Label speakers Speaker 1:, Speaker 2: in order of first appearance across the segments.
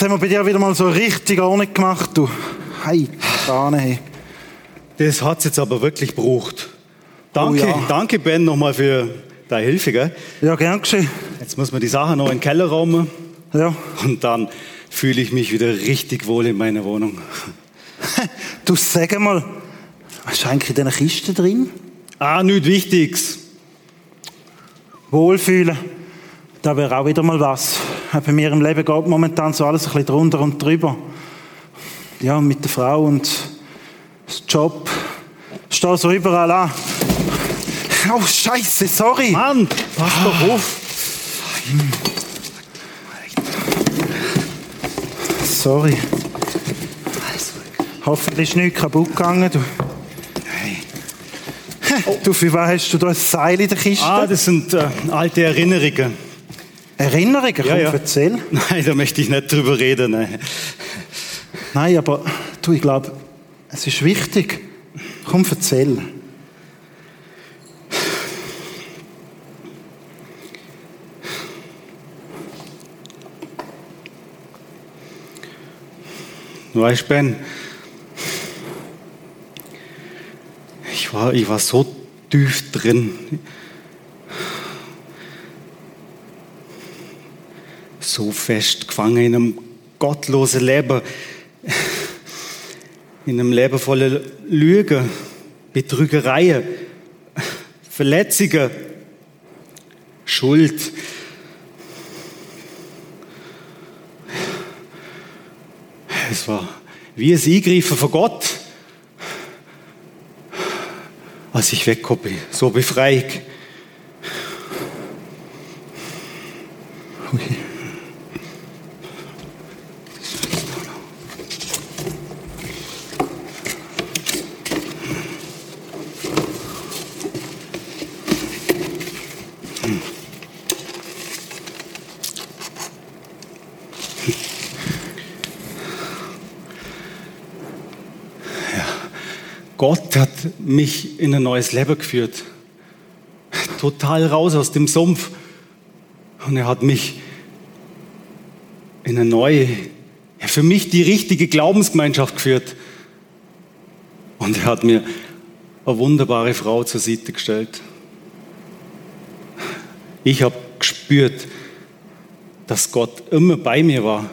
Speaker 1: Jetzt haben wir bei dir wieder mal so richtig Ordnung gemacht, du. Hey, Sahne, hey.
Speaker 2: Das hat's jetzt aber wirklich gebraucht. Danke,
Speaker 1: Oh ja.
Speaker 2: danke Ben nochmal für deine Hilfe, gell?
Speaker 1: Ja, gern geschehen.
Speaker 2: Jetzt muss man die Sachen noch in den Keller räumen
Speaker 1: Ja.
Speaker 2: und dann fühle ich mich wieder richtig wohl in meiner Wohnung.
Speaker 1: Du, sag mal, was ist eigentlich in diesen Kisten drin?
Speaker 2: Ah, nichts Wichtiges.
Speaker 1: Wohlfühlen. Da wäre auch wieder mal was. Bei mir im Leben geht momentan so alles ein bisschen drunter und drüber. Ja, mit der Frau und das Job. Stehe so überall an. Oh, Scheiße, sorry.
Speaker 2: Mann, pass doch auf.
Speaker 1: Sorry. Hoffentlich ist nichts kaputt gegangen. Du. Du, für was hast du da ein Seil in der Kiste?
Speaker 2: Ah, das sind äh, alte Erinnerungen.
Speaker 1: Erinnerungen, komm,
Speaker 2: Ja, ja.
Speaker 1: erzähl.
Speaker 2: Nein, da möchte ich nicht drüber reden. Nein.
Speaker 1: Nein, aber du, ich glaube, es ist wichtig. Komm, erzähl.
Speaker 2: Weißt Ben, ich war, ich war so tief drin. So fest gefangen in einem gottlosen Leben. In einem Leben voller Lügen, Betrügereien, Verletzungen, Schuld. Es war wie ein Eingreifen von Gott, als ich weggekommen bin. So Befreiung. Gott hat mich in ein neues Leben geführt. Total raus aus dem Sumpf. Und er hat mich in eine neue, für mich die richtige Glaubensgemeinschaft geführt. Und er hat mir eine wunderbare Frau zur Seite gestellt. Ich habe gespürt, dass Gott immer bei mir war.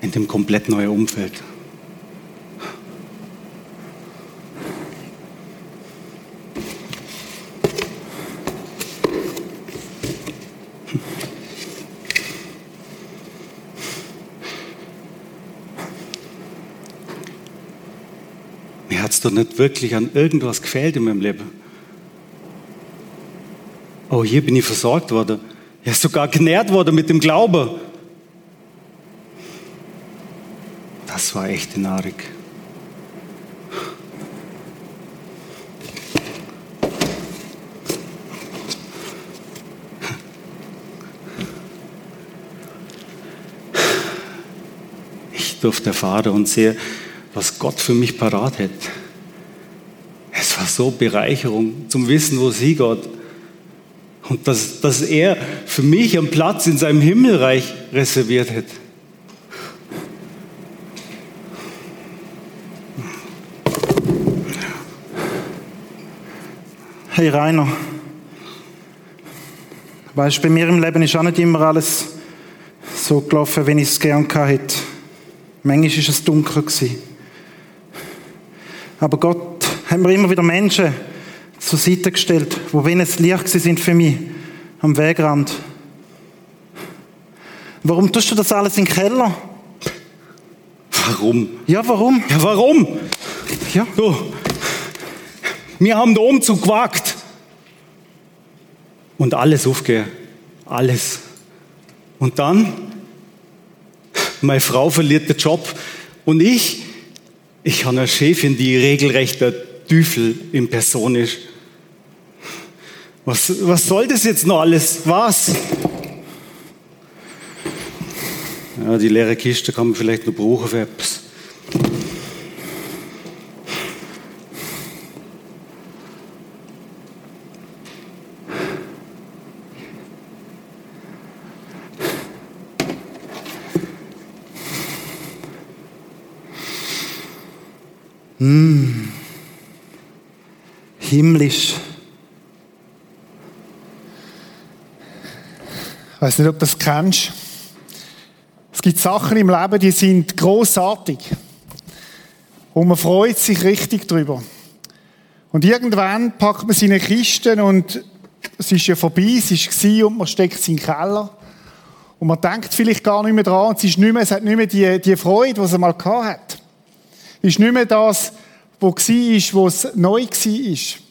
Speaker 2: In dem komplett neuen Umfeld. Doch nicht wirklich an irgendwas gefehlt in meinem Leben. Oh, hier bin ich versorgt worden. Ja, sogar genährt worden mit dem Glauben. Das war echte Nahrung. Ich durfte erfahren und sehe, was Gott für mich parat hat. So Bereicherung zum Wissen, wo es hingeht. Und dass, dass er für mich einen Platz in seinem Himmelreich reserviert hat.
Speaker 1: Hey Rainer, weißt, bei mir im Leben ist auch nicht immer alles so gelaufen, wie ich es gern hätte. Manchmal war es dunkel. Aber Gott hat mir immer wieder Menschen zur Seite gestellt, die wie ein Licht sind für mich am Wegrand. Warum tust du das alles in den Keller?
Speaker 2: Warum?
Speaker 1: Ja, warum?
Speaker 2: Ja, warum?
Speaker 1: Ja,
Speaker 2: Du, wir haben den Umzug gewagt. Und alles aufgehört. Alles. Und dann, meine Frau verliert den Job. Und ich, ich habe eine Chefin, die regelrecht Teufel in Person ist. Was, was soll das jetzt noch alles? Was? Ja, die leere Kiste kann man vielleicht noch brauchen für etwas.
Speaker 1: Himmlisch.
Speaker 3: Ich weiß nicht, ob du das kennst. Es gibt Sachen im Leben, die sind großartig. Und man freut sich richtig drüber. Und irgendwann packt man seine Kisten und es ist ja vorbei, es war und man steckt sie in den Keller. Und man denkt vielleicht gar nicht mehr dran es, ist nicht mehr, es hat nicht mehr die, die Freude, die es einmal gehabt hat. Es ist nicht mehr das, was war, wo es neu war.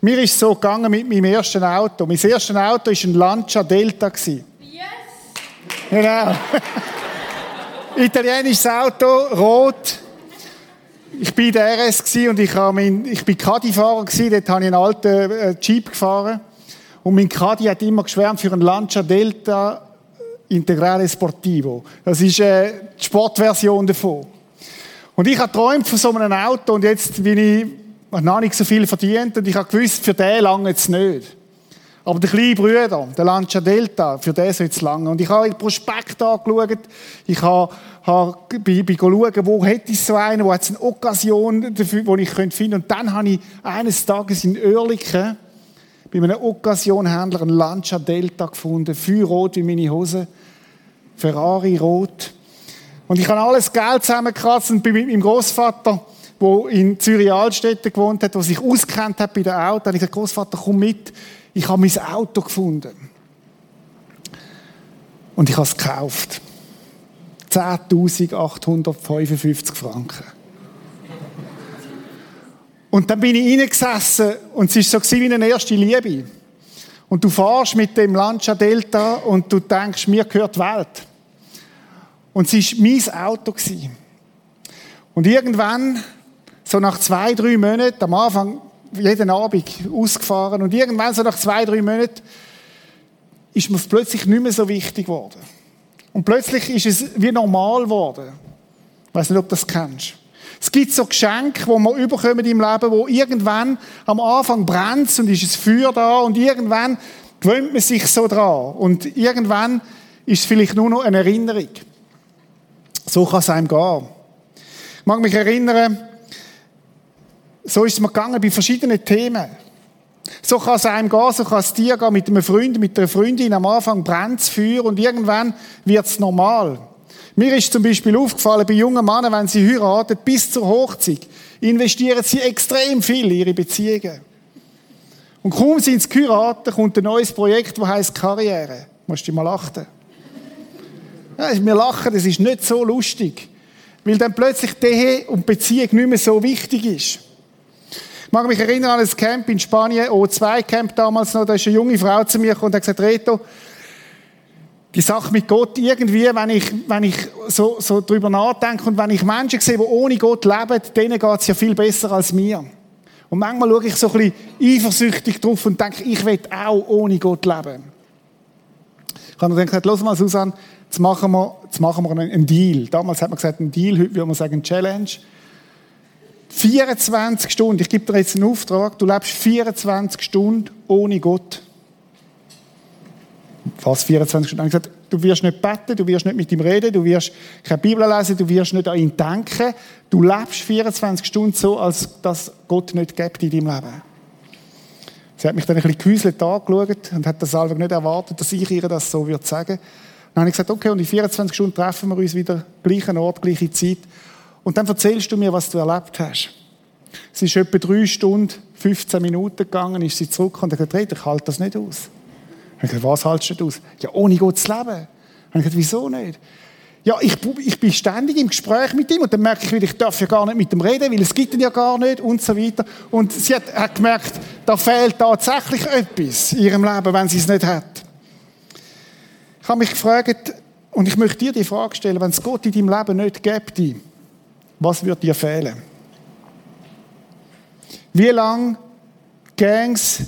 Speaker 3: Mir ist so gegangen mit meinem ersten Auto. Mein erstes Auto war ein Lancia Delta. Yes! Genau. Italienisches Auto, rot. Ich war in der RS und ich, mein, ich bin Caddy-Fahrer dort habe ich einen alten äh, Jeep gefahren. Und mein Caddy hat immer geschwärmt für einen Lancia Delta Integrale Sportivo. Das ist äh, die Sportversion davon. Und ich habe geträumt von so einem Auto und jetzt bin ich noch nicht so viel verdient und ich habe gewusst, für den lange es nicht. Aber der kleine Bruder, der Lancia Delta, für den soll es lange. Und ich habe den Prospekt angeschaut. Ich habe, habe, bin, bin schauen, wo hätte ich so einen, wo hat es eine Occasion dafür, wo ich könnte. Und dann habe ich eines Tages in Oerlikon bei einem Occasion-Händler einen Lancia Delta gefunden. Viel rot wie meine Hose. Ferrari rot. Und ich habe alles Geld zusammengekratzt und bin mit meinem Großvater wo in Zürich-Altstädte gewohnt hat, der sich auskennt hat bei den Autos, ich gesagt, Großvater, komm mit, ich habe mein Auto gefunden. Und ich habe es gekauft. 10.855 Franken. Und dann bin ich reingesessen und es war so wie eine erste Liebe. Und du fahrst mit dem Lancia Delta und du denkst, mir gehört die Welt. Und es war mein Auto. Und irgendwann so nach zwei, drei Monaten, am Anfang jeden Abend ausgefahren und irgendwann so nach zwei, drei Monaten ist mir plötzlich nicht mehr so wichtig geworden. Und plötzlich ist es wie normal geworden. Ich weiß nicht, ob du das kennst. Es gibt so Geschenke, die wir überkommen im Leben, wo irgendwann am Anfang brennt und ist es Feuer da und irgendwann gewöhnt man sich so dran und irgendwann ist es vielleicht nur noch eine Erinnerung. So kann es einem gehen. Ich mag mich erinnern, so ist es mir gegangen bei verschiedenen Themen. So kann es einem gehen, so kann es dir gehen mit einem Freund, mit einer Freundin. Am Anfang brennt es Feuer und irgendwann wird es normal. Mir ist zum Beispiel aufgefallen, bei jungen Männern, wenn sie heiraten, bis zur Hochzeit, investieren sie extrem viel in ihre Beziehungen. Und kaum sind sie geheiratet, kommt ein neues Projekt, das heisst Karriere. Musst du mal lachen. Ja, wir lachen, das ist nicht so lustig. Weil dann plötzlich die Ehe und Beziehung nicht mehr so wichtig ist. Ich mag mich erinnern an ein Camp in Spanien, O2-Camp damals noch, da ist eine junge Frau zu mir gekommen und hat gesagt, Reto, die Sache mit Gott, irgendwie, wenn ich, wenn ich so, so drüber nachdenke und wenn ich Menschen sehe, die ohne Gott leben, denen geht es ja viel besser als mir. Und manchmal schaue ich so ein bisschen eifersüchtig drauf und denke, ich will auch ohne Gott leben. Ich habe dann gesagt, los mal, Susanne, jetzt machen wir, jetzt machen wir einen Deal. Damals hat man gesagt, ein Deal, heute würde man sagen, Challenge. 24 Stunden, ich gebe dir jetzt einen Auftrag, du lebst 24 Stunden ohne Gott. Fast 24 Stunden. Ich gesagt, du wirst nicht beten, du wirst nicht mit ihm reden, du wirst keine Bibel lesen, du wirst nicht an ihn denken. Du lebst 24 Stunden so, als dass Gott nicht gibt in deinem Leben. Sie hat mich dann ein bisschen gehäuselt angeschaut und hat das selber nicht erwartet, dass ich ihr das so würde sagen. Dann habe ich gesagt, okay, und in 24 Stunden treffen wir uns wieder, gleichen Ort, gleiche Zeit. Und dann erzählst du mir, was du erlebt hast. Es ist etwa drei Stunden, 15 Minuten gegangen, ist sie zurück und hat gesagt, ich halte das nicht aus. Ich habe gesagt, was haltest du aus? Ja, ohne Gott zu leben. Ich habe gesagt, wieso nicht? Ja, ich, ich bin ständig im Gespräch mit ihm und dann merke ich wieder, ich darf ja gar nicht mit ihm reden, weil es gibt ihn ja gar nicht und so weiter. Und sie hat, hat gemerkt, da fehlt tatsächlich etwas in ihrem Leben, wenn sie es nicht hat. Ich habe mich gefragt, und ich möchte dir die Frage stellen, wenn es Gott in deinem Leben nicht gibt, was wird dir fehlen? Wie lange gäng's,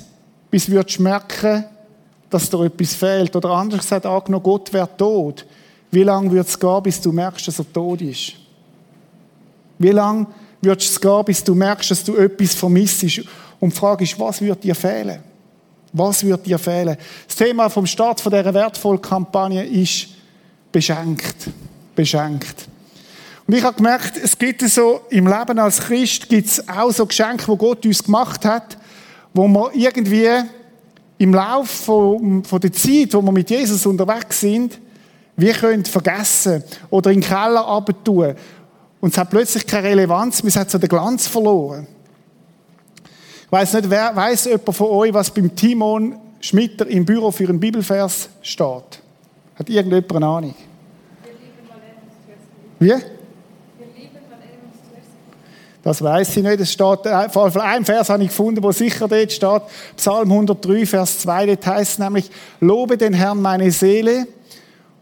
Speaker 3: bis du merken, dass dir etwas fehlt? Oder anders gesagt, angenommen, Gott wäre tot. Wie lange wird es gehen, bis du merkst, dass er tot ist? Wie lange wird es gehen, bis du merkst, dass du etwas vermisst? Und die Frage ist, was wird dir fehlen? Was wird dir fehlen? Das Thema vom Start dieser wertvollen Kampagne ist beschenkt. Beschenkt. Und ich habe gemerkt, es gibt so im Leben als Christ gibt es auch so Geschenke, wo Gott uns gemacht hat, wo wir irgendwie im Laufe von, von der Zeit, wo wir mit Jesus unterwegs sind, wir können vergessen oder in den Keller abtun. Und es hat plötzlich keine Relevanz, es hat so den Glanz verloren. Ich weiß nicht, wer weiß jemand von euch, was beim Timon Schmitter im Büro für einen Bibelvers steht? Hat irgendjemand eine Ahnung? Wie? Das weiß ich nicht. Es steht, äh, vor allem ein Vers habe ich gefunden, wo sicher dort steht. Psalm 103, Vers 2, dort heißt nämlich, lobe den Herrn meine Seele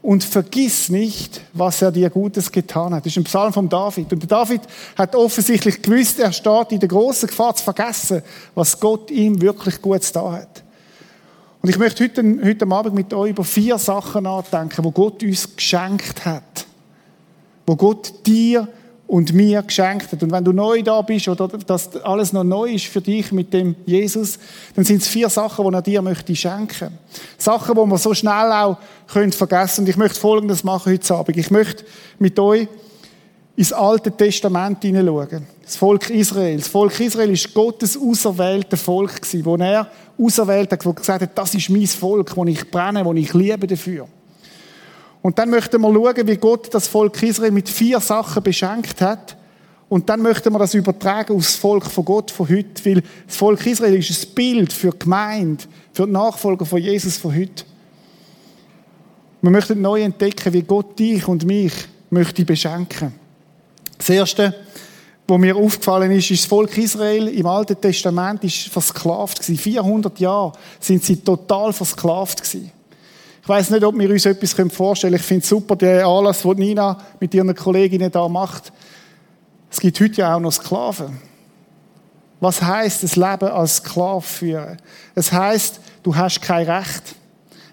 Speaker 3: und vergiss nicht, was er dir Gutes getan hat. Das ist ein Psalm von David. Und David hat offensichtlich gewusst, er steht in der großen Gefahr zu vergessen, was Gott ihm wirklich Gutes da hat. Und ich möchte heute, heute Abend mit euch über vier Sachen nachdenken, wo Gott uns geschenkt hat. Wo Gott dir und mir geschenkt hat. Und wenn du neu da bist oder dass alles noch neu ist für dich mit dem Jesus, dann sind es vier Sachen, die er dir möchte schenken. Sachen, die man so schnell auch könnt vergessen. Und ich möchte Folgendes machen heute Abend. Ich möchte mit euch ins Alte Testament hineinschauen. Das Volk Israel. Das Volk Israel ist Gottes auserwählte Volk gewesen, wo er auserwählt hat, wo gesagt hat, das ist mein Volk, wo ich brenne, wo ich liebe dafür. Und dann möchten wir schauen, wie Gott das Volk Israel mit vier Sachen beschenkt hat. Und dann möchten wir das übertragen aufs Volk von Gott von heute, weil das Volk Israel ist ein Bild für die Gemeinde, für die Nachfolger von Jesus von heute. Wir möchten neu entdecken, wie Gott dich und mich möchte beschenken. Das Erste, was mir aufgefallen ist, ist das Volk Israel im Alten Testament ist versklavt gewesen. 400 Jahre sind sie total versklavt gewesen. Ich weiß nicht, ob wir uns etwas vorstellen können. Ich finde es super, der Anlass, den Nina mit ihren Kolleginnen da macht. Es gibt heute ja auch noch Sklaven. Was heißt das Leben als Sklave führen? Es heißt, du hast kein Recht.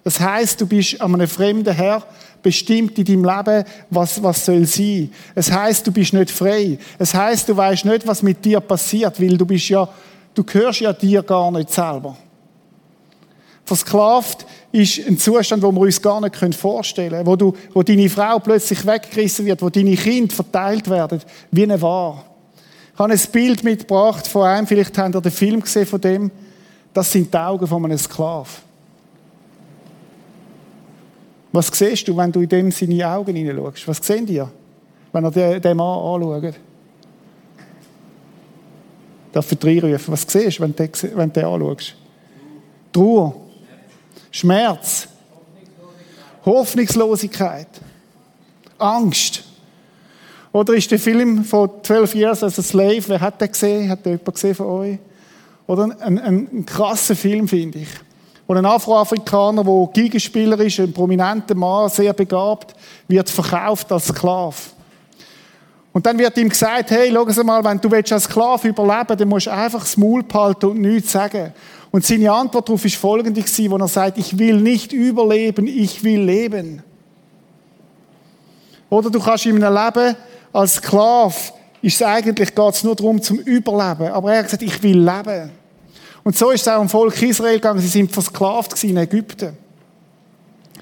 Speaker 3: Es heißt, du bist an einem fremden Herr bestimmt in deinem Leben, was, was soll sein. Es heißt, du bist nicht frei. Es heißt, du weißt nicht, was mit dir passiert, weil du bist ja, du gehörst ja dir gar nicht selber. Versklavt ist ein Zustand, den wir uns gar nicht vorstellen können, wo, du, wo deine Frau plötzlich weggerissen wird, wo deine Kinder verteilt werden, wie eine Ware. Ich habe ein Bild mitgebracht von einem, vielleicht habt ihr den Film gesehen von dem, das sind die Augen von einem Sklaven. Was siehst du, wenn du in dem seine Augen hineinschaust? Was sehen die, wenn er den, Mann anschaut? Darf ich reinrufen? Was siehst du, wenn du den anschaust? Trauer. Schmerz. Hoffnungslosigkeit. Angst. Oder ist der Film von 12 Years as a Slave, wer hat den gesehen? Hat den jemand gesehen von euch? Oder ein, ein, ein krasser Film, finde ich. Wo ein Afroafrikaner, der Gigenspieler ist, ein prominenter Mann, sehr begabt, wird verkauft als Sklave. Und dann wird ihm gesagt, hey, schau mal, wenn du als Sklave überleben willst, dann musst du einfach das Maul behalten und nichts sagen. Und seine Antwort darauf ist folgende gewesen, wo er sagt, ich will nicht überleben, ich will leben. Oder du kannst in einem Leben als Sklave, ist es eigentlich, geht es nur darum, zum Überleben. Aber er hat gesagt, ich will leben. Und so ist es auch im Volk Israel gegangen. Sie sind versklavt in Ägypten.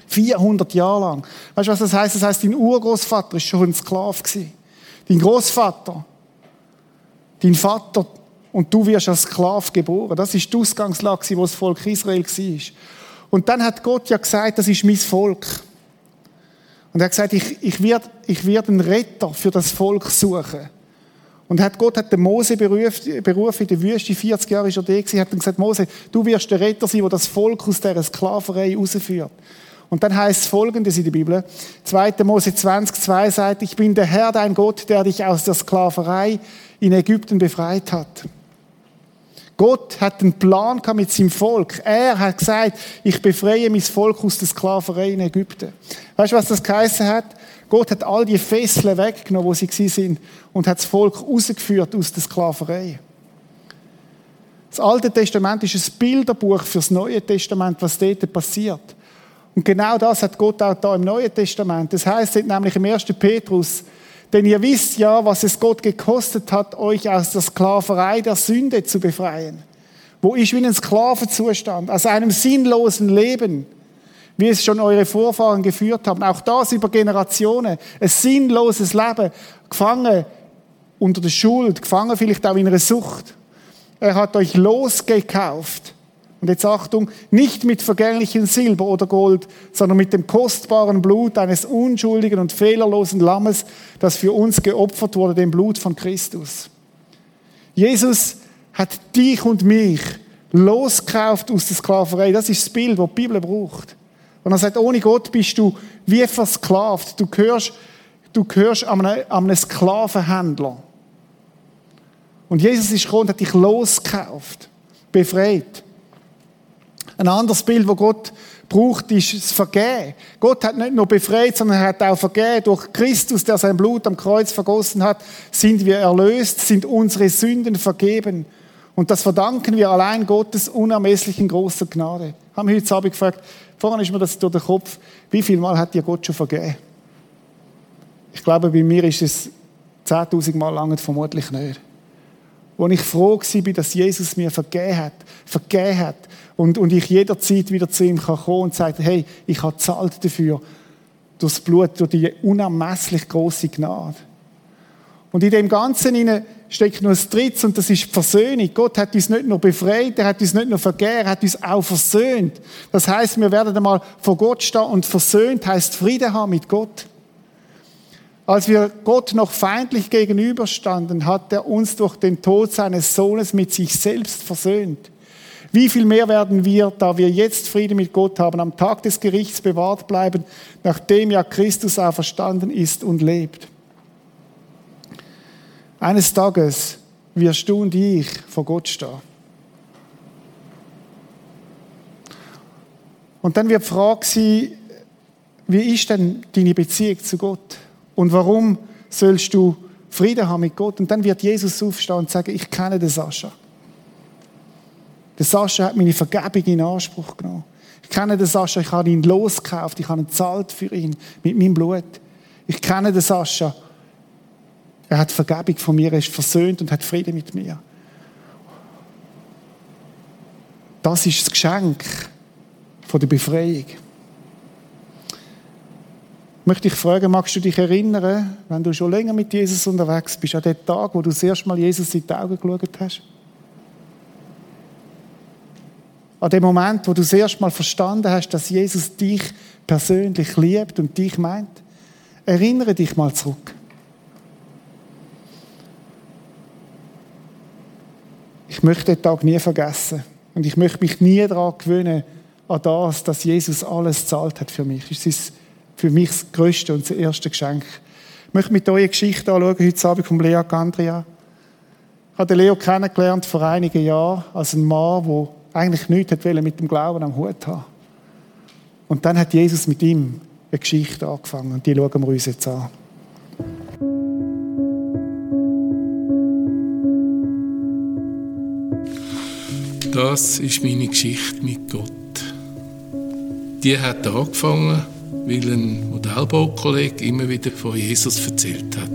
Speaker 3: 400 Jahre lang. Weißt du, was das heißt? Das heißt, dein Urgroßvater ist schon ein Sklave gewesen. Dein Großvater, dein Vater und du wirst als Sklave geboren. Das ist die Ausgangslage, wo das Volk Israel war. Und dann hat Gott ja gesagt, das ist mein Volk. Und er hat gesagt, ich, ich werde ich werd einen Retter für das Volk suchen. Und hat Gott hat den Mose berufen, berufen in der Wüste, 40 Jahre ist er da gewesen, hat dann gesagt, Mose, du wirst der Retter sein, der das Volk aus dieser Sklaverei rausführt. Und dann heißt es folgendes in der Bibel. 2. Mose 20, 2 sagt, ich bin der Herr, dein Gott, der dich aus der Sklaverei in Ägypten befreit hat. Gott hat einen Plan mit seinem Volk. Er hat gesagt, ich befreie mein Volk aus der Sklaverei in Ägypten. Weißt du, was das geheißen hat? Gott hat all die Fesseln weggenommen, wo sie sind, und hat das Volk rausgeführt aus der Sklaverei. Das Alte Testament ist ein Bilderbuch für das Neue Testament, was dort passiert. Und genau das hat Gott auch da im Neuen Testament. Das heißt nämlich im 1. Petrus, denn ihr wisst ja, was es Gott gekostet hat, euch aus der Sklaverei der Sünde zu befreien. Wo ich wie ein Sklavenzustand, aus einem sinnlosen Leben, wie es schon eure Vorfahren geführt haben. Auch das über Generationen. Ein sinnloses Leben, gefangen unter der Schuld, gefangen vielleicht auch in einer Sucht. Er hat euch losgekauft. Und jetzt Achtung, nicht mit vergänglichem Silber oder Gold, sondern mit dem kostbaren Blut eines unschuldigen und fehlerlosen Lammes, das für uns geopfert wurde, dem Blut von Christus. Jesus hat dich und mich losgekauft aus der Sklaverei. Das ist das Bild, das die Bibel braucht. Und er sagt, ohne Gott bist du wie versklavt. Du gehörst, du gehörst an einem, an Sklavenhändler. Und Jesus ist gekommen und hat dich losgekauft, befreit. Ein anderes Bild, das Gott braucht, ist das Vergehen. Gott hat nicht nur befreit, sondern er hat auch vergeben. Durch Christus, der sein Blut am Kreuz vergossen hat, sind wir erlöst, sind unsere Sünden vergeben. Und das verdanken wir allein Gottes unermesslichen großer Gnade. Haben wir heute Abend gefragt, vorhin ist mir das durch den Kopf, wie viel Mal hat dir Gott schon vergeben? Ich glaube, bei mir ist es 10.000 Mal lang vermutlich nicht. Wo ich froh war, dass Jesus mir vergeben hat, vergeben hat und, und ich jederzeit wieder zu ihm kann kommen und sagen, hey, ich habe zahlt dafür, durch das Blut, durch die unermesslich große Gnade. Und in dem Ganzen steckt noch ein drittes und das ist die Versöhnung. Gott hat uns nicht nur befreit, er hat uns nicht nur vergeben, er hat uns auch versöhnt. Das heißt, wir werden einmal vor Gott stehen und versöhnt heißt Frieden haben mit Gott. Als wir Gott noch feindlich gegenüberstanden, hat er uns durch den Tod seines Sohnes mit sich selbst versöhnt. Wie viel mehr werden wir, da wir jetzt Frieden mit Gott haben, am Tag des Gerichts bewahrt bleiben, nachdem ja Christus auferstanden ist und lebt. Eines Tages wirst du und ich vor Gott stehen. Und dann wird die Frage sein, wie ist denn deine Beziehung zu Gott? Und warum sollst du Frieden haben mit Gott? Und dann wird Jesus aufstehen und sagen, ich kenne den Sascha. Der Sascha hat meine Vergebung in Anspruch genommen. Ich kenne den Sascha, ich habe ihn losgekauft, ich habe ihn zahlt für ihn mit meinem Blut. Ich kenne den Sascha er hat Vergebung von mir, er ist versöhnt und hat Frieden mit mir. Das ist das Geschenk von der Befreiung. Ich möchte dich fragen, magst du dich erinnern, wenn du schon länger mit Jesus unterwegs bist, an den Tag, wo du das erste Mal Jesus in die Augen geschaut hast? An dem Moment, wo du das erste Mal verstanden hast, dass Jesus dich persönlich liebt und dich meint? Erinnere dich mal zurück. Ich möchte den Tag nie vergessen. Und ich möchte mich nie daran gewöhnen, an das, dass Jesus alles zahlt hat für mich. Es ist für mich das größte und das erste Geschenk. Ich möchte mit euch eine Geschichte anschauen, heute Abend von Lea Gandria. Ich habe Leo kennengelernt vor einigen Jahren als ein Mann, der eigentlich nichts mit dem Glauben am Hut haben Und dann hat Jesus mit ihm eine Geschichte angefangen und die schauen wir uns jetzt an.
Speaker 4: Das ist meine Geschichte mit Gott. Die hat angefangen, weil ein Modellbaukollege immer wieder von Jesus erzählt hat.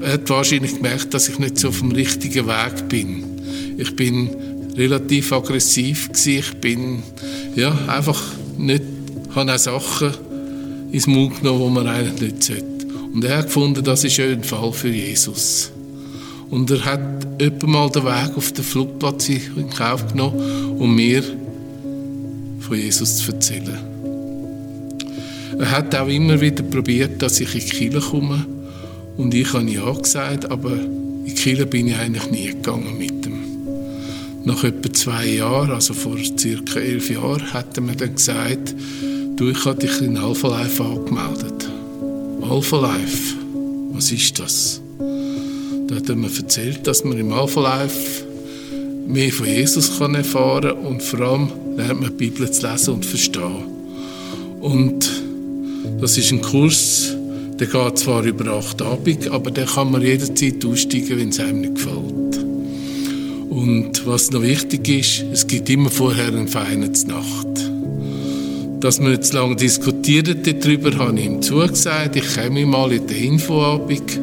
Speaker 4: Er hat wahrscheinlich gemerkt, dass ich nicht so auf dem richtigen Weg bin. Ich bin relativ aggressiv. Ich bin ja einfach nicht, habe auch Sachen ins Mund genommen, die man eigentlich nicht sollte. Und er hat gefunden, das ist ein Fall für Jesus. Und er hat etwa mal den Weg auf den Flugplatz in Kauf genommen, um mir von Jesus zu erzählen. Er hat auch immer wieder probiert, dass ich in die Kirche komme. Und ich habe ja gesagt, aber in die Kirche bin ich eigentlich nie gegangen mit ihm. Nach etwa zwei Jahren, also vor circa elf Jahren, hat er mir dann gesagt, du, ich habe dich in Alpha Life angemeldet. Alpha Life, was ist das? Da hat er mir erzählt, dass man im Alpha Life mehr von Jesus kann erfahren kann und vor allem lernt man die Bibel zu lesen und verstehen. Und das ist ein Kurs, der geht zwar über acht Abend, aber der kann man jederzeit aussteigen, wenn es einem nicht gefällt. Und was noch wichtig ist, es gibt immer vorher eine feine Nacht. Dass wir jetzt lange diskutieren darüber, habe ich ihm zugesagt. Ich komme mal in den Infoabend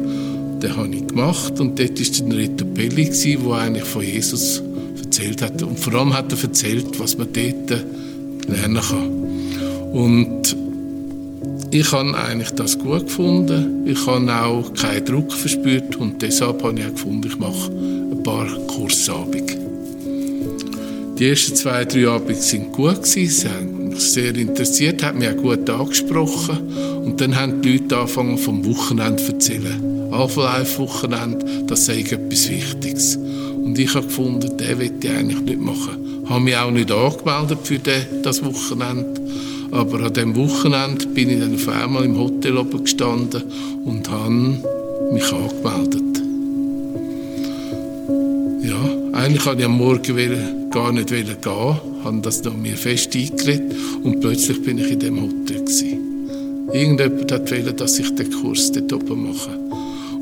Speaker 4: den habe ich gemacht und dort war der Reto Pelli, der eigentlich von Jesus erzählt hat. Und vor allem hat er erzählt, was man dort lernen kann. Und ich habe eigentlich das gut gefunden. Ich habe auch keinen Druck verspürt und deshalb habe ich auch gefunden, ich mache ein paar Kursabende. Die ersten zwei, drei Abende waren gut. Sie haben mich sehr interessiert, hat mich auch gut angesprochen. Und dann haben die Leute angefangen vom Wochenende zu erzählen. Alpha-Life-Wochenende, das sei etwas Wichtiges. Und ich habe gefunden, den will ich eigentlich nicht machen. Ich habe mich auch nicht angemeldet für das Wochenende. Aber an diesem Wochenende bin ich dann auf einmal im Hotel oben gestanden und habe mich angemeldet. Ja, eigentlich wollte ich am Morgen gar nicht gehen, habe das noch mir fest eingeredet und plötzlich bin ich in dem Hotel. Irgendjemand hat wollen, dass ich den Kurs dort oben mache.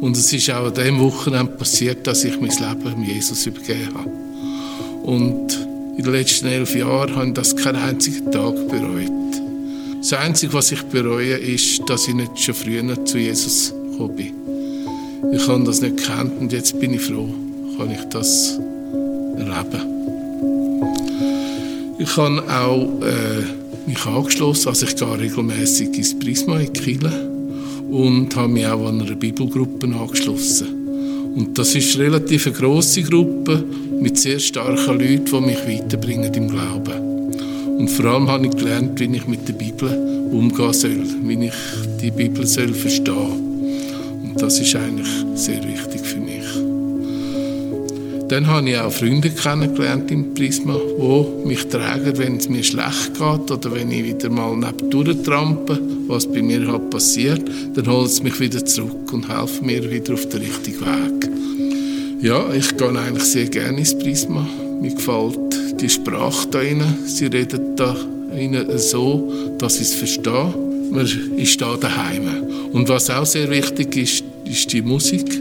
Speaker 4: Und es ist auch an diesem Wochenende passiert, dass ich mein Leben Jesus übergeben habe. Und in den letzten elf Jahren habe ich das keinen einzigen Tag bereut. Das Einzige, was ich bereue, ist, dass ich nicht schon früher zu Jesus gekommen bin. Ich habe das nicht gekannt und jetzt bin ich froh, kann ich das erleben. Ich habe auch äh, mich angeschlossen, also ich gehe regelmäßig ins Prisma in Kiel und habe mich auch an einer Bibelgruppe angeschlossen. Und das ist eine relativ grosse Gruppe mit sehr starken Leuten, die mich weiterbringen im Glauben. Und vor allem habe ich gelernt, wie ich mit der Bibel umgehen soll, wie ich die Bibel soll verstehen Und das ist eigentlich sehr wichtig für mich. Dann habe ich auch Freunde kennengelernt im Prisma, die mich tragen, wenn es mir schlecht geht oder wenn ich wieder mal neben trampe, was bei mir halt passiert, dann holen sie mich wieder zurück und helfen mir wieder auf den richtigen Weg. Ja, ich gehe eigentlich sehr gerne ins Prisma. Mir gefällt die Sprache da rein. Sie reden da rein so, dass ich es verstehe. Man ist da daheim. Und was auch sehr wichtig ist, ist die Musik,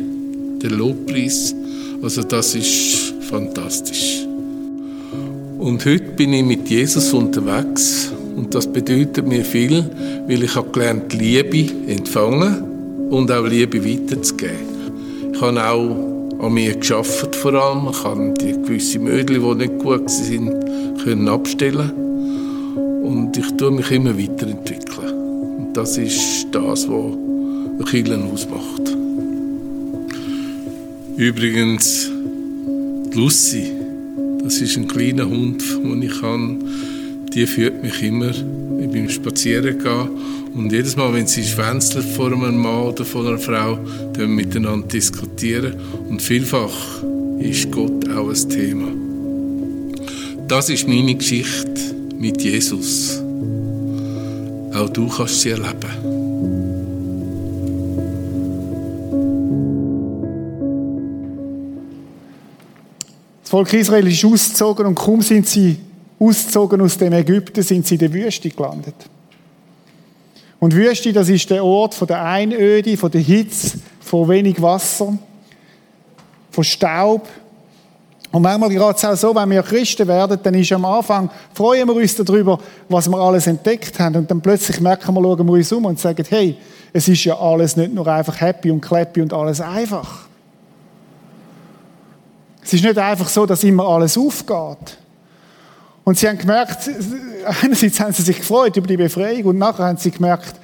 Speaker 4: der Lobpreis also das ist fantastisch. Und heute bin ich mit Jesus unterwegs und das bedeutet mir viel, weil ich habe gelernt, Liebe empfangen und auch Liebe weiterzugeben. Ich habe auch an mir geschafft vor allem. Ich habe die gewisse Mödel, die nicht gut sind, können abstellen und ich tue mich immer weiterentwickeln. Und das ist das, was Kirche ausmacht. Übrigens, Lucy, das ist ein kleiner Hund, den ich habe. Die führt mich immer beim Spazierengehen. Und jedes Mal, wenn sie schwänzelt vor einem Mann oder vor einer Frau, dann miteinander diskutieren. Und vielfach ist Gott auch ein Thema. Das ist meine Geschichte mit Jesus. Auch du kannst sie erleben.
Speaker 3: Das Volk Israel ist ausgezogen und kaum sind sie ausgezogen aus dem Ägypten, sind sie in der Wüste gelandet. Und Wüste, das ist der Ort von der Einöde, von der Hitze, von wenig Wasser, von Staub. Und manchmal geht es auch so, wenn wir Christen werden, dann ist am Anfang, freuen wir uns darüber, was wir alles entdeckt haben. Und dann plötzlich merken wir, schauen wir uns um und sagen, hey, es ist ja alles nicht nur einfach happy und clappy und alles einfach. Es ist nicht einfach so, dass immer alles aufgeht. Und sie haben gemerkt, einerseits haben sie sich gefreut über die Befreiung und nachher haben sie gemerkt,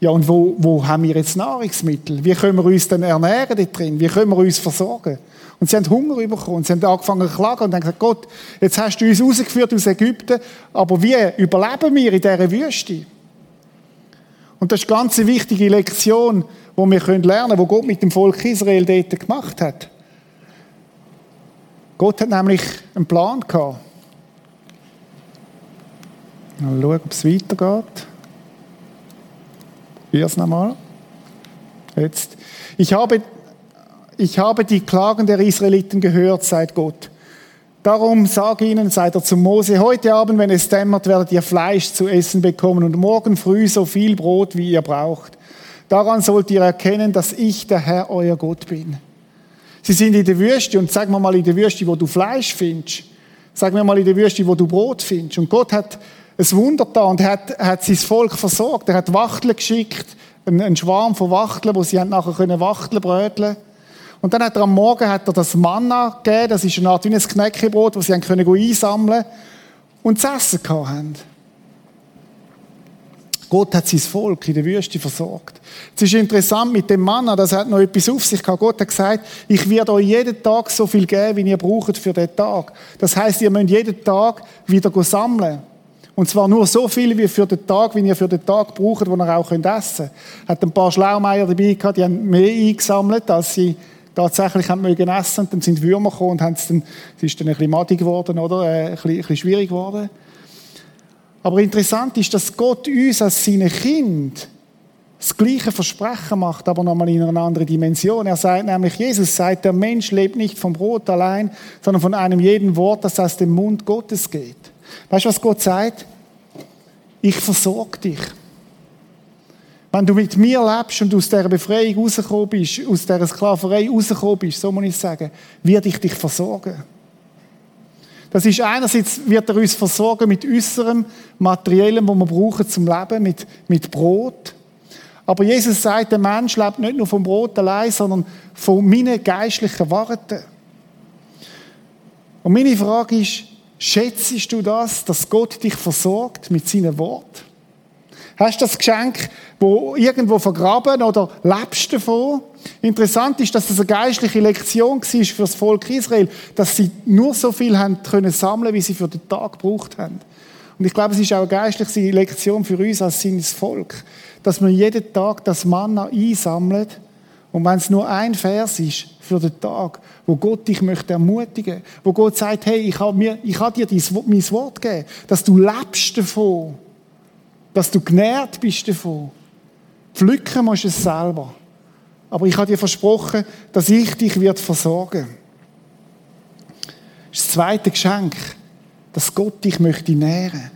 Speaker 3: ja, und wo, wo haben wir jetzt Nahrungsmittel? Wie können wir uns denn ernähren dort drin? Wie können wir uns versorgen? Und sie haben Hunger bekommen. Sie haben angefangen zu klagen und haben gesagt, Gott, jetzt hast du uns rausgeführt aus Ägypten, aber wie überleben wir in dieser Wüste? Und das ist eine ganz wichtige Lektion, die wir lernen können, die Gott mit dem Volk Israel dort gemacht hat. Gott hat nämlich einen Plan gehabt. Mal schauen, ob es weitergeht. Wie es nochmal. Jetzt. Ich habe, ich habe die Klagen der Israeliten gehört, sagt Gott. Darum sage ihnen, seid er zu Mose, heute Abend, wenn es dämmert, werdet ihr Fleisch zu essen bekommen und morgen früh so viel Brot, wie ihr braucht. Daran sollt ihr erkennen, dass ich der Herr, euer Gott bin. Sie sind in der Wüste und sag mir mal in der Wüste, wo du Fleisch findest. Sag mir mal in der Wüste, wo du Brot findest. Und Gott hat ein Wunder da und hat, hat sein Volk versorgt. Er hat Wachteln geschickt, einen, Schwarm von Wachteln, wo sie nachher können Wachteln bröteln Und dann hat er am Morgen hat er das Manna gegeben, das ist eine Art wie ein Knäckebrot, das sie haben können einsammeln und zu essen haben. Gott hat sein Volk in der Wüste versorgt. Es ist interessant mit dem Mann, das hat noch etwas auf sich gehabt. Gott hat gesagt, ich werde euch jeden Tag so viel geben, wie ihr braucht für den Tag. Das heißt, ihr müsst jeden Tag wieder sammeln. Und zwar nur so viel wie für den Tag, wie ihr für den Tag braucht, wo ihr auch essen könnt. Hat ein paar Schlaumeier dabei gehabt, die haben mehr eingesammelt, als sie tatsächlich haben mögen essen. Und dann sind Würmer gekommen und haben es dann, es ist dann ein bisschen madig geworden, oder? Äh, ein, bisschen, ein bisschen schwierig geworden. Aber interessant ist, dass Gott uns als seine Kind das gleiche Versprechen macht, aber nochmal in einer anderen Dimension. Er sagt nämlich, Jesus sagt, der Mensch lebt nicht vom Brot allein, sondern von einem jeden Wort, das aus dem Mund Gottes geht. Weißt du, was Gott sagt? Ich versorge dich. Wenn du mit mir lebst und aus dieser Befreiung rausgekommen bist, aus dieser Sklaverei rausgekommen bist, so muss ich sagen, werde ich dich versorgen. Das ist einerseits, wird er uns versorgen mit äußerem Materiellem, wo wir brauchen zum Leben, mit, mit Brot. Aber Jesus sagt, der Mensch lebt nicht nur vom Brot allein, sondern von meinen geistlichen Worten. Und meine Frage ist, schätzt du das, dass Gott dich versorgt mit seinen Worten? Hast du das Geschenk, wo irgendwo vergraben oder lebst davon? Interessant ist, dass das eine geistliche Lektion war für das Volk Israel, dass sie nur so viel haben können sammeln, wie sie für den Tag gebraucht haben. Und ich glaube, es ist auch eine geistliche Lektion für uns als seines Volk, dass man jeden Tag das Manna einsammelt und wenn es nur ein Vers ist für den Tag, wo Gott dich möchte ermutigen, wo Gott sagt, hey, ich habe mir, ich habe dir mein Wort gegeben, dass du lebst davon dass du genährt bist davon. Pflücken musst du es selber. Aber ich habe dir versprochen, dass ich dich wird versorgen. Das zweite Geschenk, dass Gott dich möchte nähren.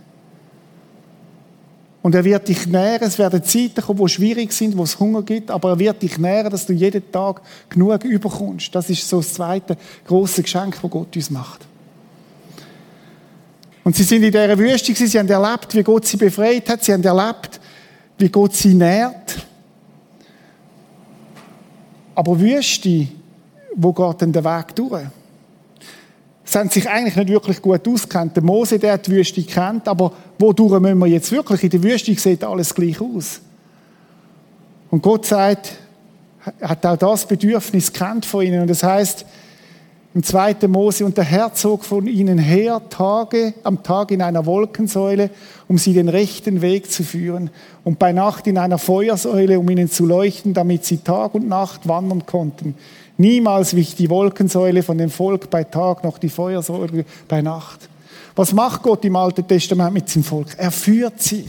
Speaker 3: Und er wird dich nähren. Es werden Zeiten kommen, wo schwierig sind, wo es Hunger gibt, aber er wird dich nähren, dass du jeden Tag genug überkommst. Das ist so das zweite große Geschenk, das Gott uns macht. Und sie sind in dieser Wüste, sie haben erlebt, wie Gott sie befreit hat, sie haben erlebt, wie Gott sie nährt. Aber Wüste, wo geht denn der Weg durch? Sie haben sich eigentlich nicht wirklich gut auskennt. Der Mose, der die Wüste kennt, aber wodurch müssen wir jetzt wirklich? In der Wüste sieht alles gleich aus. Und Gott sagt, hat auch das Bedürfnis kennt von ihnen. Und das heißt, im 2. Mose, und der Herr zog von ihnen her Tage, am Tag in einer Wolkensäule, um sie den rechten Weg zu führen, und bei Nacht in einer Feuersäule, um ihnen zu leuchten, damit sie Tag und Nacht wandern konnten. Niemals wich die Wolkensäule von dem Volk bei Tag, noch die Feuersäule bei Nacht. Was macht Gott im Alten Testament mit seinem Volk? Er führt sie.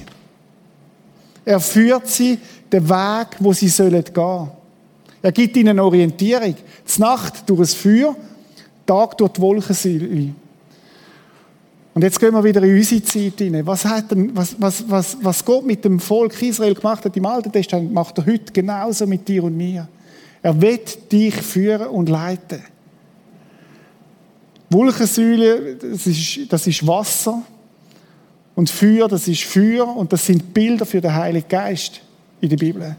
Speaker 3: Er führt sie den Weg, wo sie sollen gehen. Er gibt ihnen Orientierung. Z Nacht durch das Feuer Tag durch die Wolkensäule. Und jetzt gehen wir wieder in unsere Zeit hinein. Was, hat denn, was, was, was, was Gott mit dem Volk Israel gemacht hat im Alten Testament, macht er heute genauso mit dir und mir. Er wird dich führen und leiten. Wolkensäule, das ist, das ist Wasser. Und Feuer, das ist Feuer. Und das sind Bilder für den Heiligen Geist in der Bibel.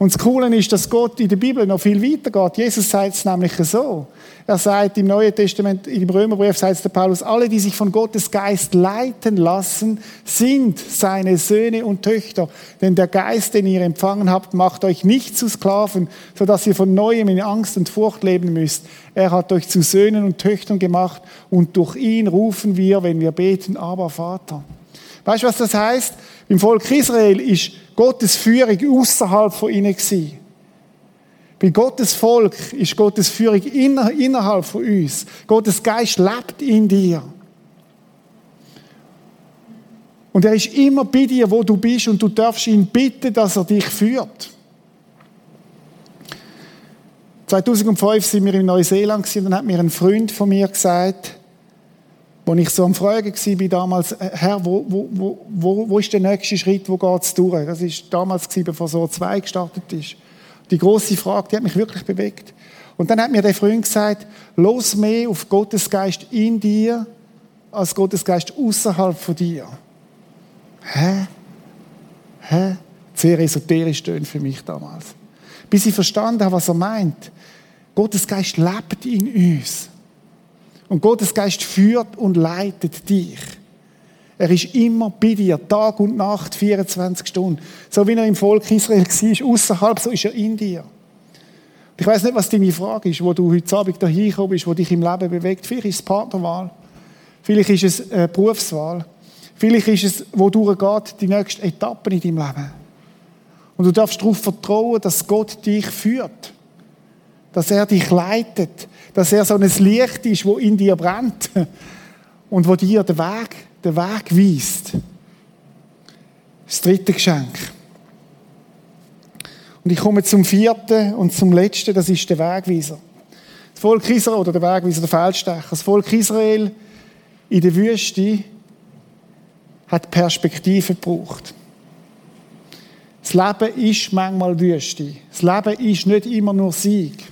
Speaker 3: Und das Coole ist, dass Gott in der Bibel noch viel weiter geht. Jesus sagt es nämlich so. Er sagt im Neuen Testament, im Römerbrief sagt der Paulus, alle, die sich von Gottes Geist leiten lassen, sind seine Söhne und Töchter. Denn der Geist, den ihr empfangen habt, macht euch nicht zu Sklaven, sodass ihr von Neuem in Angst und Furcht leben müsst. Er hat euch zu Söhnen und Töchtern gemacht und durch ihn rufen wir, wenn wir beten, aber Vater. Weißt du, was das heißt? Im Volk Israel ist Gottes Führung außerhalb von ihnen gewesen. Bei Gottes Volk ist Gottes Führung inner, innerhalb von uns. Gottes Geist lebt in dir. Und er ist immer bei dir, wo du bist, und du darfst ihn bitten, dass er dich führt. 2005 sind wir in Neuseeland und dann hat mir ein Freund von mir gesagt, wo ich so am Fragen war damals, äh, Herr, wo, wo, wo, wo ist der nächste Schritt, wo geht es durch? Das war damals, bevor so zwei gestartet ist. Die große Frage, die hat mich wirklich bewegt. Und dann hat mir der Freund gesagt, los mehr auf Gottes Geist in dir, als Gottes Geist außerhalb von dir. Hä? Hä? Sehr esoterisch tönt für mich damals. Bis ich verstanden habe, was er meint. Gottes Geist lebt in uns. Und Gottes Geist führt und leitet dich. Er ist immer bei dir, Tag und Nacht, 24 Stunden. So wie er im Volk Israel war, außerhalb, so ist er in dir. Ich weiß nicht, was deine Frage ist, wo du heute Abend hier hingekommen bist, wo dich im Leben bewegt. Vielleicht ist es Partnerwahl. Vielleicht ist es eine Berufswahl. Vielleicht ist es, wo durchgeht, die nächste Etappe in deinem Leben. Und du darfst darauf vertrauen, dass Gott dich führt. Dass er dich leitet. Dass er so ein Licht ist, wo in dir brennt. Und wo dir den Weg, den Weg weist. Das dritte Geschenk. Und ich komme zum vierten und zum letzten, das ist der Wegweiser. Das Volk Israel, oder der Wegweiser, der Feldstecher. Das Volk Israel in der Wüste hat Perspektive gebraucht. Das Leben ist manchmal Wüste. Das Leben ist nicht immer nur Sieg.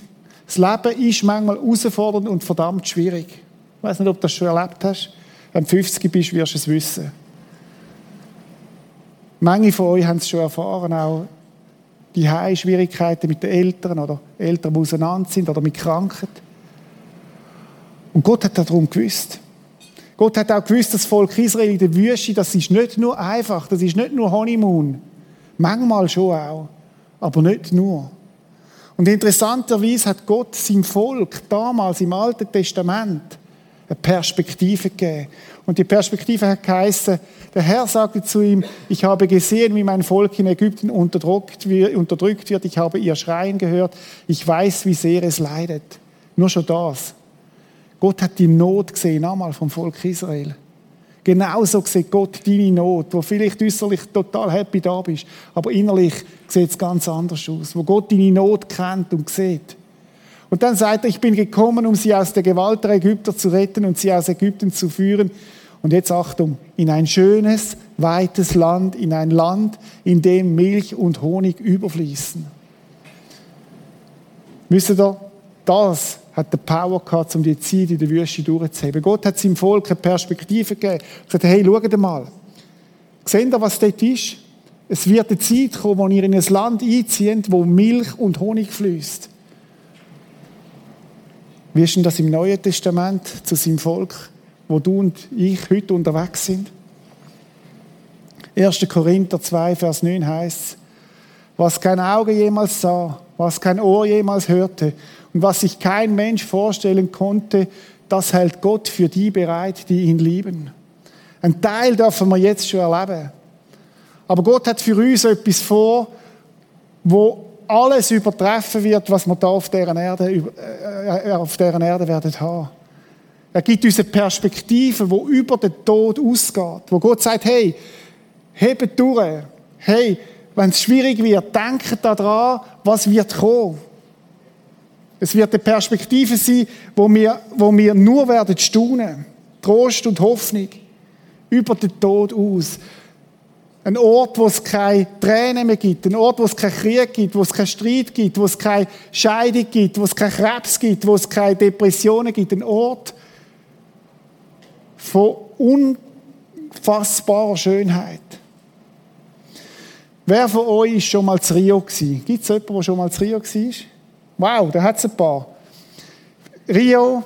Speaker 3: Das Leben ist manchmal herausfordernd und verdammt schwierig. Ich weiß nicht, ob du das schon erlebt hast. Wenn du 50 bist, wirst du es wissen. Manche von euch haben es schon erfahren, auch die Schwierigkeiten mit den Eltern oder Eltern, die auseinander sind oder mit Krankheit. Und Gott hat darum gewusst. Gott hat auch gewusst, das Volk Israel in der Wüste, das ist nicht nur einfach, das ist nicht nur Honeymoon. Manchmal schon auch, aber nicht nur. Und interessanterweise hat Gott seinem Volk damals im Alten Testament eine Perspektive gegeben. Und die Perspektive hat geheißen, der Herr sagte zu ihm, ich habe gesehen, wie mein Volk in Ägypten unterdrückt wird, ich habe ihr Schreien gehört, ich weiß, wie sehr es leidet. Nur schon das. Gott hat die Not gesehen, einmal vom Volk Israel. Genauso sieht Gott deine Not, wo vielleicht äußerlich total happy da bist, aber innerlich sieht es ganz anders aus, wo Gott deine Not kennt und sieht. Und dann sagt er, ich bin gekommen, um sie aus der Gewalt der Ägypter zu retten und sie aus Ägypten zu führen. Und jetzt Achtung, in ein schönes, weites Land, in ein Land, in dem Milch und Honig überfließen. Wisst ihr, das hat die Power gehabt, um die Zeit in der Wüste durchzuheben. Gott hat seinem Volk eine Perspektive gegeben. Er gesagt, hey, schaut mal. Seht ihr, was dort ist? Es wird eine Zeit kommen, wo ihr in ein Land einzieht, wo Milch und Honig fließt. Wie ist denn das im Neuen Testament zu seinem Volk, wo du und ich heute unterwegs sind? 1. Korinther 2, Vers 9 heißt was kein Auge jemals sah, was kein Ohr jemals hörte und was sich kein Mensch vorstellen konnte, das hält Gott für die bereit, die ihn lieben. Ein Teil dürfen wir jetzt schon erleben. Aber Gott hat für uns etwas vor, wo alles übertreffen wird, was wir da auf deren Erde, äh, auf deren Erde werden haben. Er gibt uns eine Perspektive, wo über den Tod ausgeht, wo Gott sagt, hey, hebt durch, hey, wenn es schwierig wird, denkt daran, was wird kommen. Es wird eine Perspektive sein, wo wir, wo wir nur werden staunen. Trost und Hoffnung. Über den Tod aus. Ein Ort, wo es keine Tränen mehr gibt. Ein Ort, wo es keinen Krieg gibt, wo es keinen Streit gibt, wo es keine Scheidung gibt, wo es keinen Krebs gibt, wo es keine Depressionen gibt. Ein Ort von unfassbarer Schönheit. Wer von euch ist schon mal zu Rio? Gibt es jemanden, der schon mal zu Rio war? Wow, da hat es ein paar. Rio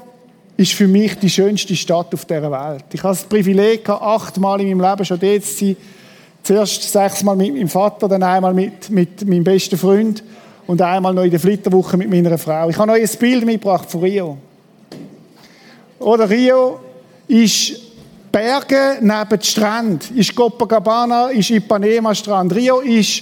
Speaker 3: ist für mich die schönste Stadt auf dieser Welt. Ich habe das Privileg achtmal in meinem Leben schon dort zu sein. Zuerst sechsmal mit meinem Vater, dann einmal mit, mit meinem besten Freund und einmal noch in der Flitterwoche mit meiner Frau. Ich habe euch ein Bild mitgebracht von Rio. Oder Rio ist Berge neben Strand ist Copacabana, ist Ipanema Strand. Rio ist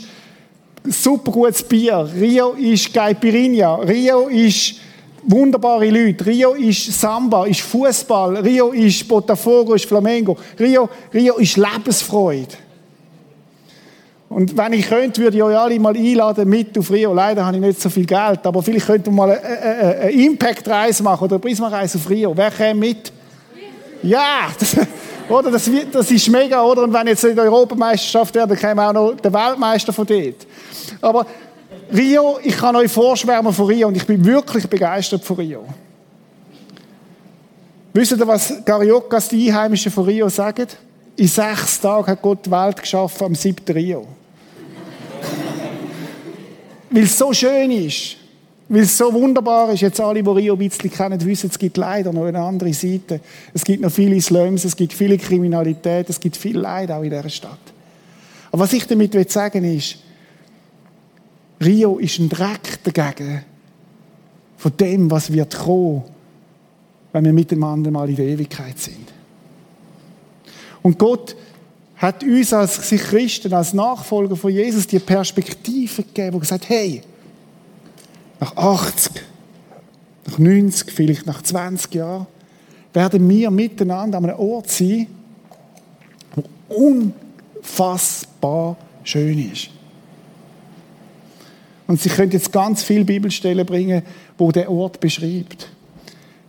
Speaker 3: super gutes Bier. Rio ist Caipirinha. Rio ist wunderbare Leute. Rio ist Samba, ist Fußball. Rio ist Botafogo, ist Flamengo. Rio, Rio ist Lebensfreude. Und wenn ich könnte, würde ich euch alle mal einladen mit auf Rio. Leider habe ich nicht so viel Geld, aber vielleicht könnten wir mal eine, eine Impact-Reise machen oder eine Prisma-Reise auf Rio. Wer käme mit? Ja, oder? Das, das ist mega, oder? Und wenn jetzt in der Europameisterschaft wäre, dann käme auch noch der Weltmeister von dort. Aber Rio, ich kann euch vorschwärmen von Rio und ich bin wirklich begeistert von Rio. Wisst ihr, was Cariokas, die Einheimischen von Rio, sagen? In sechs Tagen hat Gott die Welt geschaffen, am siebten Rio. Weil es so schön ist. Weil es so wunderbar ist, jetzt alle, die Rio ein bisschen kennen, wissen, es gibt leider noch eine andere Seite. Es gibt noch viele Slums, es gibt viele Kriminalität, es gibt viel Leid auch in dieser Stadt. Aber was ich damit sagen will, ist, Rio ist ein Dreck dagegen von dem, was wird kommen, wenn wir miteinander mal in der Ewigkeit sind. Und Gott hat uns als Christen, als Nachfolger von Jesus die Perspektive gegeben, wo gesagt, hey, nach 80, nach 90, vielleicht nach 20 Jahren, werden wir miteinander an einem Ort sein, wo unfassbar schön ist. Und sie können jetzt ganz viele Bibelstellen bringen, wo der Ort beschreibt.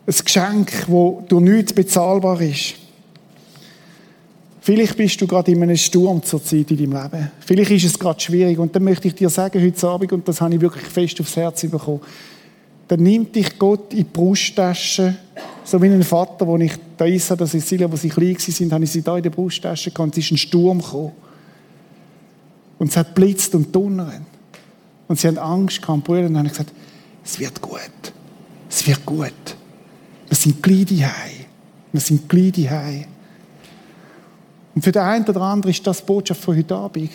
Speaker 3: Ein Geschenk, wo durch nichts bezahlbar ist. Vielleicht bist du gerade in einem Sturm zur Zeit in deinem Leben. Vielleicht ist es gerade schwierig. Und dann möchte ich dir sagen, heute Abend, und das habe ich wirklich fest aufs Herz bekommen, dann nimmt dich Gott in die Brusttasche, so wie ein Vater, wo ich da ist, dass ich sie, wo sie klein sind, habe ich sie da in der Brusttasche gehabt, es ist ein Sturm gekommen. Und es hat blitzt und donnert. Und sie haben Angst gehabt, und dann habe ich gesagt, es wird gut. Es wird gut. Wir sind gleich daheim. Wir sind gleich daheim. Und für den einen oder anderen ist das die Botschaft von heute Abend,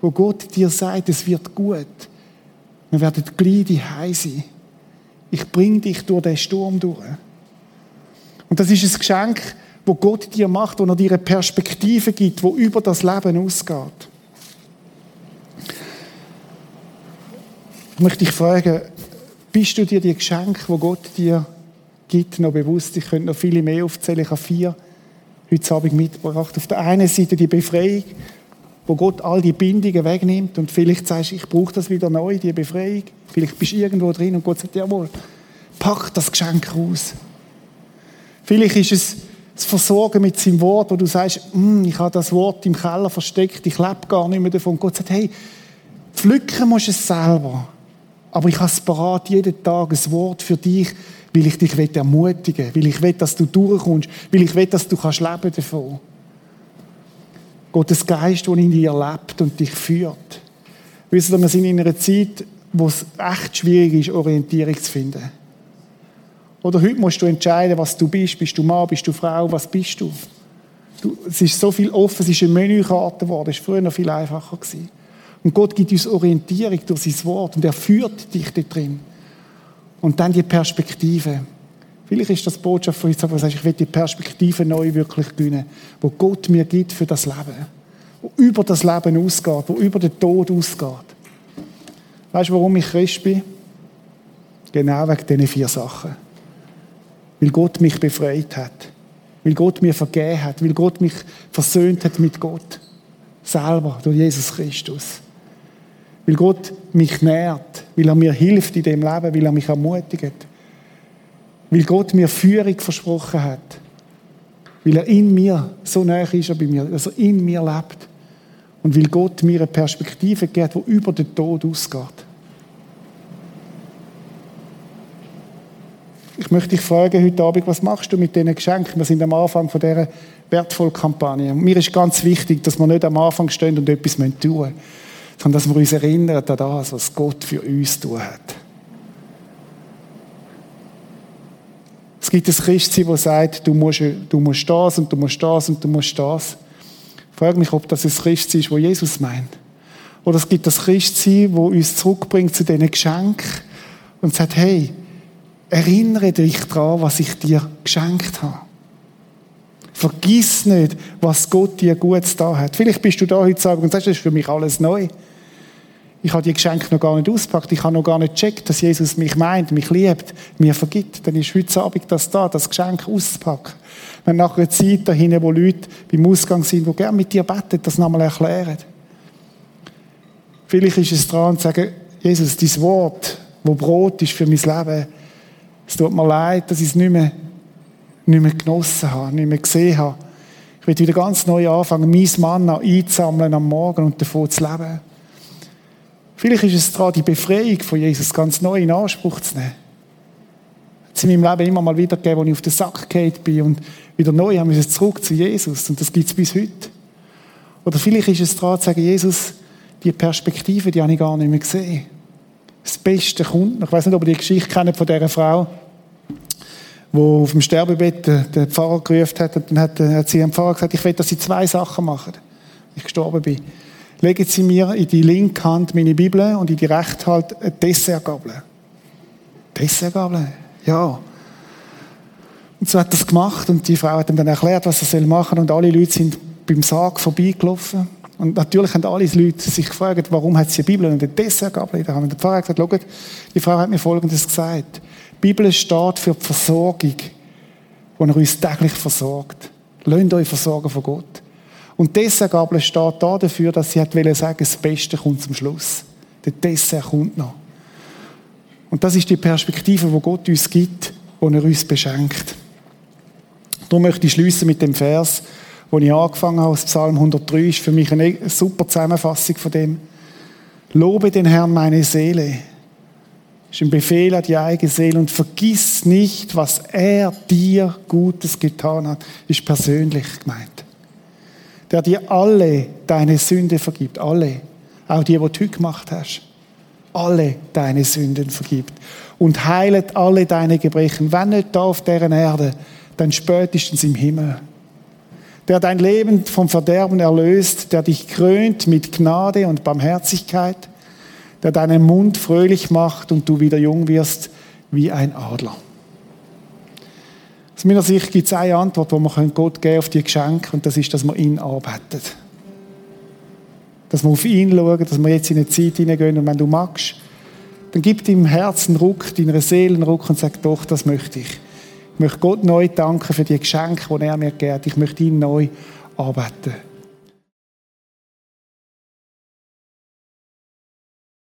Speaker 3: wo Gott dir sagt, es wird gut. Wir werden gleich die sein. Ich bringe dich durch den Sturm durch. Und das ist ein Geschenk, wo Gott dir macht, wo er dir eine Perspektive gibt, wo über das Leben ausgeht. Ich möchte dich fragen, bist du dir die Geschenke, wo Gott dir gibt, noch bewusst? Ich könnte noch viele mehr aufzählen. Ich habe vier heute Abend mitgebracht. Auf der einen Seite die Befreiung, wo Gott all die Bindungen wegnimmt und vielleicht sagst du, ich brauche das wieder neu, die Befreiung. Vielleicht bist du irgendwo drin und Gott sagt, jawohl, pack das Geschenk raus. Vielleicht ist es das Versorgen mit seinem Wort, wo du sagst, mm, ich habe das Wort im Keller versteckt, ich lebe gar nicht mehr davon. Gott sagt, hey, pflücken musst du es selber. Aber ich habe es parat, jeden Tag ein Wort für dich, weil ich dich ermutigen will, weil ich will, dass du durchkommst, weil ich will, dass du kannst leben davon. Gottes Geist, der in dir lebt und dich führt. Wisst ihr, wir sind in einer Zeit, wo es echt schwierig ist, Orientierung zu finden. Oder heute musst du entscheiden, was du bist. Bist du Mann, bist du Frau, was bist du? du es ist so viel offen, es ist eine Menükarte geworden, es war früher noch viel einfacher. Gewesen. Und Gott gibt uns Orientierung durch sein Wort und er führt dich da drin. Und dann die Perspektive. Vielleicht ist das Botschaft von uns, aber ich will die Perspektive neu wirklich gewinnen, wo Gott mir gibt für das Leben. Wo über das Leben ausgeht, wo über den Tod ausgeht. Weißt du, warum ich Christ bin? Genau wegen diesen vier Sachen. Weil Gott mich befreit hat. Weil Gott mir vergeben hat. Weil Gott mich versöhnt hat mit Gott. Selber, durch Jesus Christus. Weil Gott mich nährt, weil er mir hilft in dem Leben, weil er mich ermutigt. Weil Gott mir Führung versprochen hat. Weil er in mir, so nah ist er bei mir, dass er in mir lebt. Und weil Gott mir eine Perspektive gibt, die über den Tod ausgeht. Ich möchte dich fragen heute Abend, was machst du mit diesen Geschenken? Wir sind am Anfang von dieser wertvollen Kampagne. Mir ist ganz wichtig, dass wir nicht am Anfang stehen und etwas tun müssen sondern dass wir uns erinnern an das, was Gott für uns tun hat. Es gibt ein Christsein, das sagt, du musst, du musst das und du musst das und du musst das. Ich frage mich, ob das ein Christsein ist, das Jesus meint. Oder es gibt das Christsein, das uns zurückbringt zu diesen Geschenken und sagt, hey, erinnere dich daran, was ich dir geschenkt habe. Vergiss nicht, was Gott dir Gutes da hat. Vielleicht bist du da heute Abend und sagst, das ist für mich alles neu. Ich habe die Geschenke noch gar nicht ausgepackt. Ich habe noch gar nicht gecheckt, dass Jesus mich meint, mich liebt, mir vergibt. Dann ist heute Abend das da, das Geschenk auszupacken. Wenn nach einer Zeit dahin, wo Leute beim Ausgang sind, die gerne mit dir beten, das nochmal erklären. Vielleicht ist es dran zu sagen, Jesus, dein Wort, wo Brot ist für mein Leben, es tut mir leid, dass ich es nicht mehr nicht mehr genossen habe, nicht mehr gesehen habe. Ich will wieder ganz neu anfangen, mein Mann einzusammeln am Morgen und davon zu leben. Vielleicht ist es daran, die Befreiung von Jesus ganz neu in Anspruch zu nehmen. Es in meinem Leben immer mal wieder gegeben, wo ich auf den Sack gefallen bin und wieder neu haben wir zurück zu Jesus. Und das gibt es bis heute. Oder vielleicht ist es daran zu sagen, Jesus, die Perspektive, die habe ich gar nicht mehr gesehen. Das Beste kommt. Ich weiß nicht, ob ihr die Geschichte kennt von dieser Frau, die auf dem Sterbebett den Pfarrer gerufen hat. Und dann hat, hat sie dem Pfarrer gesagt, ich will, dass sie zwei Sachen machen, wenn ich gestorben bin. Legen Sie mir in die linke Hand meine Bibel und in die rechte Hand eine Dessertgabel. Dessertgabel? Ja. Und so hat er es gemacht und die Frau hat ihm dann erklärt, was er machen soll und alle Leute sind beim Sarg vorbeigelaufen. Und natürlich haben alle Leute sich gefragt, warum hat sie eine Bibel und eine Dessertgabel in der Hand. Und der Pfarrer hat gesagt, schaut, die Frau hat mir Folgendes gesagt. Die Bibel steht für die Versorgung, wo er uns täglich versorgt. Lasst euch versorgen von Gott. Und die Dessertgabel steht da dafür, dass sie hat sagen, das Beste kommt zum Schluss. Der Dessert kommt noch. Und das ist die Perspektive, wo Gott uns gibt, wo er uns beschenkt. Darum möchte ich schließen mit dem Vers, wo ich angefangen habe, aus Psalm 103, ist für mich eine super Zusammenfassung von dem. Lobe den Herrn meine Seele. Ist ein Befehl an die eigene Seele und vergiss nicht, was er dir Gutes getan hat. Ist persönlich gemeint. Der dir alle deine Sünde vergibt. Alle. Auch die, die du gemacht hast. Alle deine Sünden vergibt. Und heilet alle deine Gebrechen. Wenn nicht da auf deren Erde, dann spätestens im Himmel der dein Leben vom Verderben erlöst, der dich krönt mit Gnade und Barmherzigkeit, der deinen Mund fröhlich macht und du wieder jung wirst wie ein Adler. Aus meiner Sicht gibt es eine Antwort, die man Gott geben auf die Geschenke, und das ist, dass man ihn arbeitet. Dass wir auf ihn schauen, dass wir jetzt in eine Zeit hineingehen, und wenn du magst, dann gib deinem Herzen Ruck, deiner Seele Ruck und sag, doch, das möchte ich. Ich möchte Gott neu danken für die Geschenke, die er mir gegeben. Ich möchte ihn neu arbeiten.